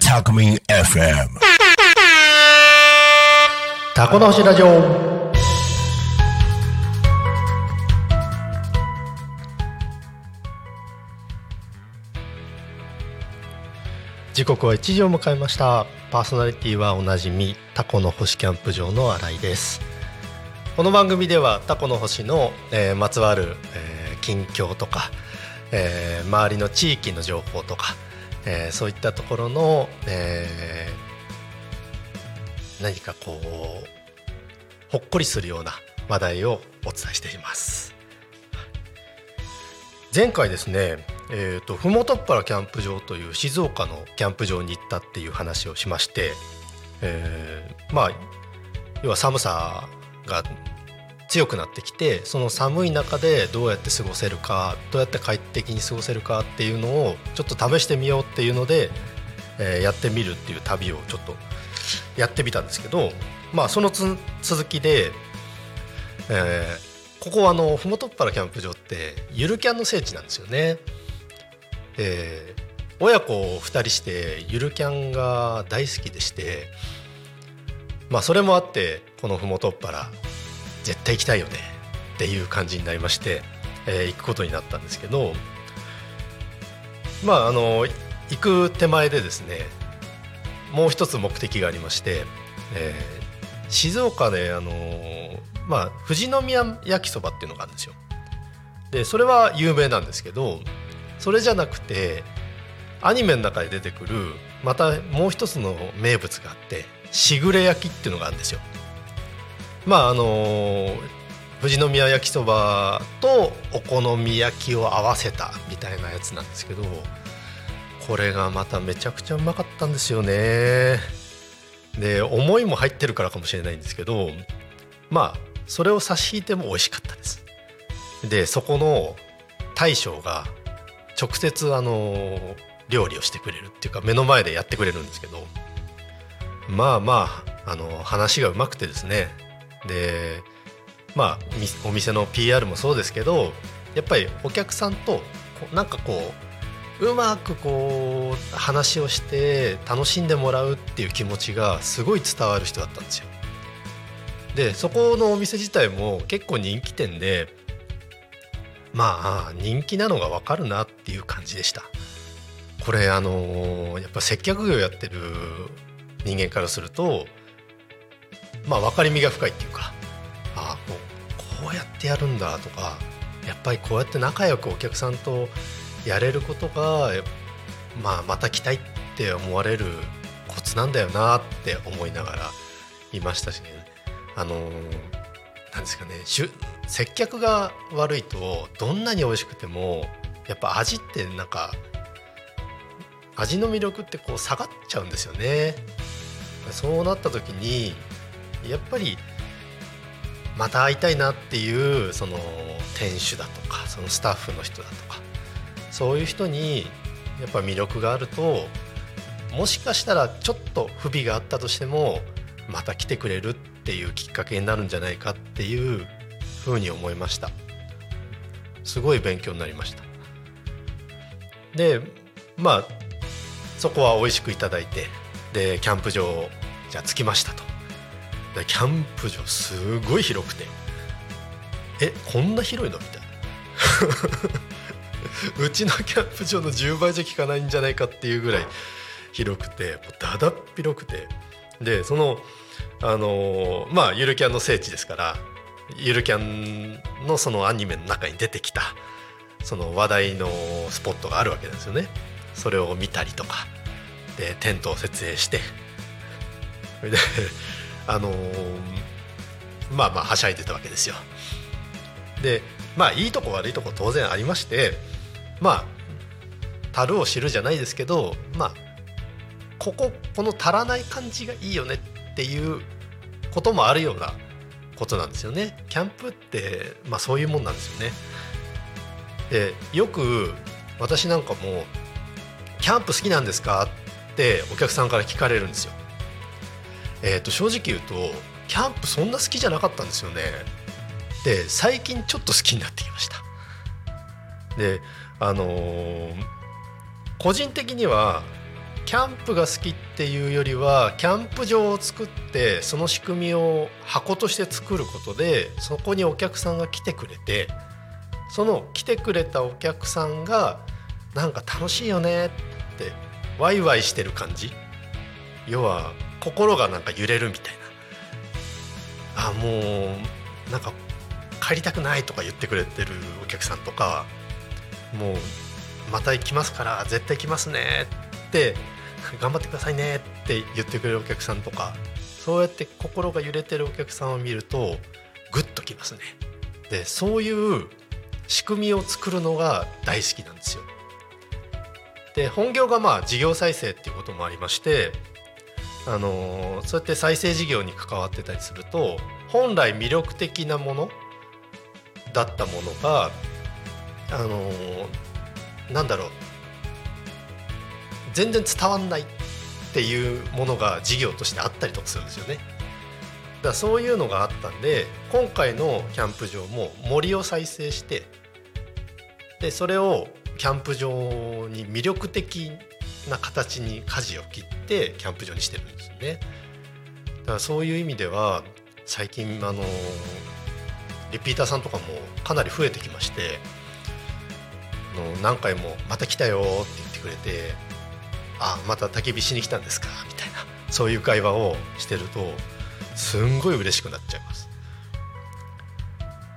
タコミン FM タコの星ラジオ時刻は1時を迎えましたパーソナリティはおなじみタコの星キャンプ場の新井ですこの番組ではタコの星の、えーまつわる、えー近況とか、えー周りの地域の情報とか、えーそういったところの、えー何かこうほっこりするような話題をお伝えしています。前回ですねえー、とふもとっぱらキャンプ場という静岡のキャンプ場に行ったっていう話をしまして、えーまあ要は寒さが強くなってきてその寒い中でどうやって過ごせるかどうやって快適に過ごせるかっていうのをちょっと試してみようっていうので、えーやってみるっていう旅をちょっとやってみたんですけどまあその続きで、えーここはあのふもとっぱらキャンプ場ってゆるキャンの聖地なんですよね。えー親子2人してゆるキャンが大好きでしてまあそれもあってこのふもとっぱら絶対行きたいよねっていう感じになりまして、えー行くことになったんですけどまああの行く手前でですねもう一つ目的がありまして、えー静岡であのまあ富士宮焼きそばっていうのがあるんですよ。でそれは有名なんですけどそれじゃなくてアニメの中で出てくるまたもう一つの名物があってしぐれ焼きっていうのがあるんですよ。まああの富士宮焼きそばとお好み焼きを合わせたみたいなやつなんですけどこれがまためちゃくちゃうまかったんですよね。で思いも入ってるからかもしれないんですけどまあそれを差し引いても美味しかったです。でそこの大将が直接あの料理をしてくれるっていうか目の前でやってくれるんですけどまあまああの話がうまくてですねでまあお店の PR もそうですけどやっぱりお客さんとこうなんかこううまくこう話をして楽しんでもらうっていう気持ちがすごい伝わる人だったんですよ。でそこのお店自体も結構人気店でまあ人気なのが分かるなっていう感じでした。これあのやっぱ接客業やってる人間からするとまあ分かりみが深いっていうかああこうこうやってやるんだとかやっぱりこうやって仲良くお客さんとやれることが、まあ、また来たいって思われるコツなんだよなって思いながらいましたしねあのなんですかね接客が悪いとどんなに美味しくてもやっぱ味ってなんか味の魅力ってこう下がっちゃうんですよね。そうなった時にやっぱりまた会いたいなっていうその店主だとかそのスタッフの人だとかそういう人にやっぱ魅力があるともしかしたらちょっと不備があったとしてもまた来てくれるっていうきっかけになるんじゃないかっていうふうに思いました。すごい勉強になりました。でまあそこは美味しくいただいてでキャンプ場じゃあ着きましたと。でキャンプ場すごい広くて。えこんな広いのみたいな。うちのキャンプ場の10倍じゃ効かないんじゃないかっていうぐらい広くてもうだだっ広くて。でそのあのーまあゆるキャンの聖地ですからゆるキャンのそのアニメの中に出てきたその話題のスポットがあるわけですよね。それを見たりとか。でテントを設営してそれであのーまあまあはしゃいでたわけですよ。でまあいいとこ悪いとこ当然ありましてまあ樽を知るじゃないですけどまあこここの足らない感じがいいよねっていうこともあるようなことなんですよね。キャンプってまあそういうもんなんですよね。でよく私なんかも「キャンプ好きなんですか?」ってお客さんから聞かれるんですよ。えー、と正直言うとキャンプそんな好きじゃなかったんですよね。で最近ちょっと好きになってきました。であのー個人的にはキャンプが好きっていうよりはキャンプ場を作ってその仕組みを箱として作ることでそこにお客さんが来てくれてその来てくれたお客さんがなんか楽しいよねってワイワイしてる感じ。要は心がなんか揺れるみたいな。あもうなんか帰りたくないとか言ってくれてるお客さんとかもうまた行きますから絶対来ますねって頑張ってくださいねって言ってくれるお客さんとかそうやって心が揺れてるお客さんを見るとグッときますね。でそういう仕組みを作るのが大好きなんですよ。で本業がまあ事業再生っていうこともありましてあのそうやって再生事業に関わってたりすると本来魅力的なものだったものがあのなんだろう全然伝わんないっていうものが事業としてあったりとかするんですよね。だからそういうのがあったんで今回のキャンプ場も森を再生してでそれをキャンプ場に魅力的な形に舵を切ってキャンプ場にしてるんですよね。だからそういう意味では最近あのリピーターさんとかもかなり増えてきましてあの何回も「また来たよ」って言ってくれて「あまた焚き火しに来たんですか」みたいなそういう会話をしてるとすんごい嬉しくなっちゃいます。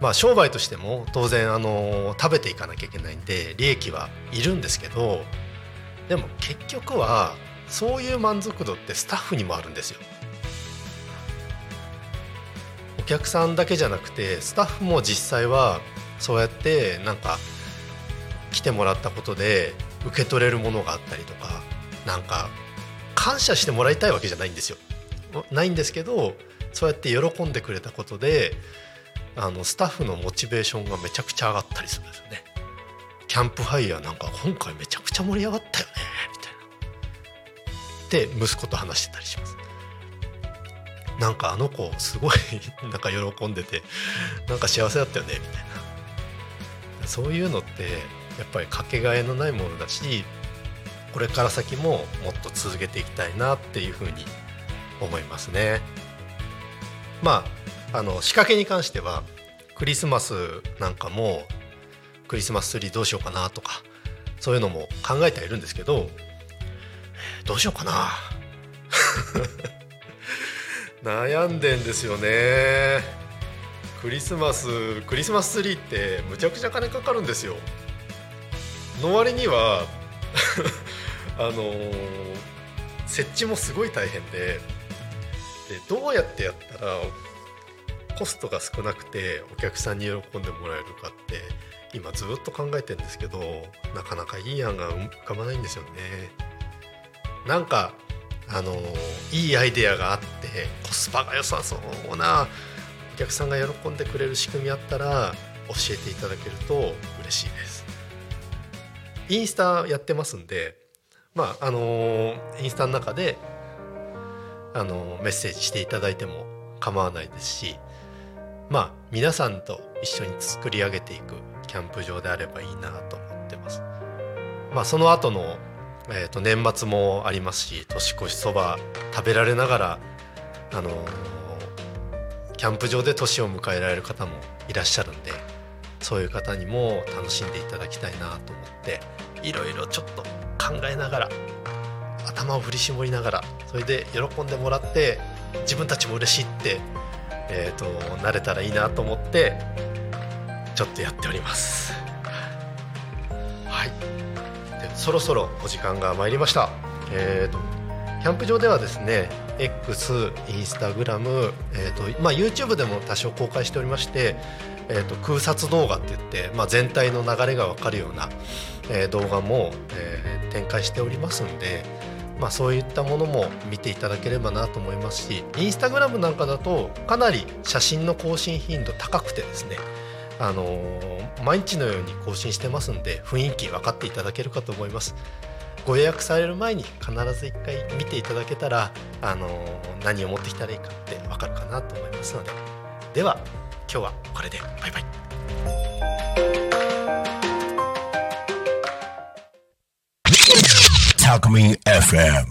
まあ商売としても当然あの食べていかなきゃいけないんで利益はいるんですけどでも結局はそういう満足度ってスタッフにもあるんですよ。お客さんだけじゃなくてスタッフも実際はそうやってなんか来てもらったことで受け取れるものがあったりとかなんか感謝してもらいたいわけじゃないんですよ。ないんですけどそうやって喜んでくれたことであのスタッフのモチベーションがめちゃくちゃ上がったりするんですよね。キャンプファイヤーなんか今回めちゃくちゃ盛り上がったよねみたいな。で息子と話してたりします。なんかあの子すごいなんか喜んでて なんか幸せだったよねみたいなそういうのってやっぱりかけがえのないものだしこれから先ももっと続けていきたいなっていうふうに思いますね。まああの仕掛けに関してはクリスマスなんかもクリスマスツリーどうしようかなとかそういうのも考えてはいるんですけどどうしようかな。悩んでんですよね。クリスマスクリスマスツリーってむちゃくちゃ金かかるんですよ。の割には あのー設置もすごい大変ででどうやってやったらコストが少なくてお客さんに喜んでもらえるかって今ずっと考えてるんですけどなかなかいい案が浮かばないんですよね。なんかあのいいアイデアがあってコスパが良さそうなお客さんが喜んでくれる仕組みあったら教えていただけると嬉しいです。インスタやってますんでまああのインスタの中であのメッセージしていただいても構わないですしまあ皆さんと一緒に作り上げていくキャンプ場であればいいなと思ってます。まあその後のえー、と年末もありますし年越しそば食べられながら、あのーキャンプ場で年を迎えられる方もいらっしゃるんでそういう方にも楽しんでいただきたいなと思っていろいろちょっと考えながら頭を振り絞りながらそれで喜んでもらって自分たちも嬉しいって、えー、となれたらいいなと思ってちょっとやっております。はいでそろそろお時間が参りました。えーとキャンプ場ではですね X、インスタグラム、えーとまあ、YouTube でも多少公開しておりまして、えー、と空撮動画って言って、まあ、全体の流れが分かるような、えー動画も、えー展開しておりますんで、まあ、そういったものも見ていただければなと思いますしインスタグラムなんかだとかなり写真の更新頻度高くてですねあのー、毎日のように更新してますんで雰囲気分かっていただけるかと思いますご予約される前に必ず1回見ていただけたら、あのー、何を持ってきたらいいかって分かるかなと思いますのででは今日はこれでバイバイ。Talk Me FM.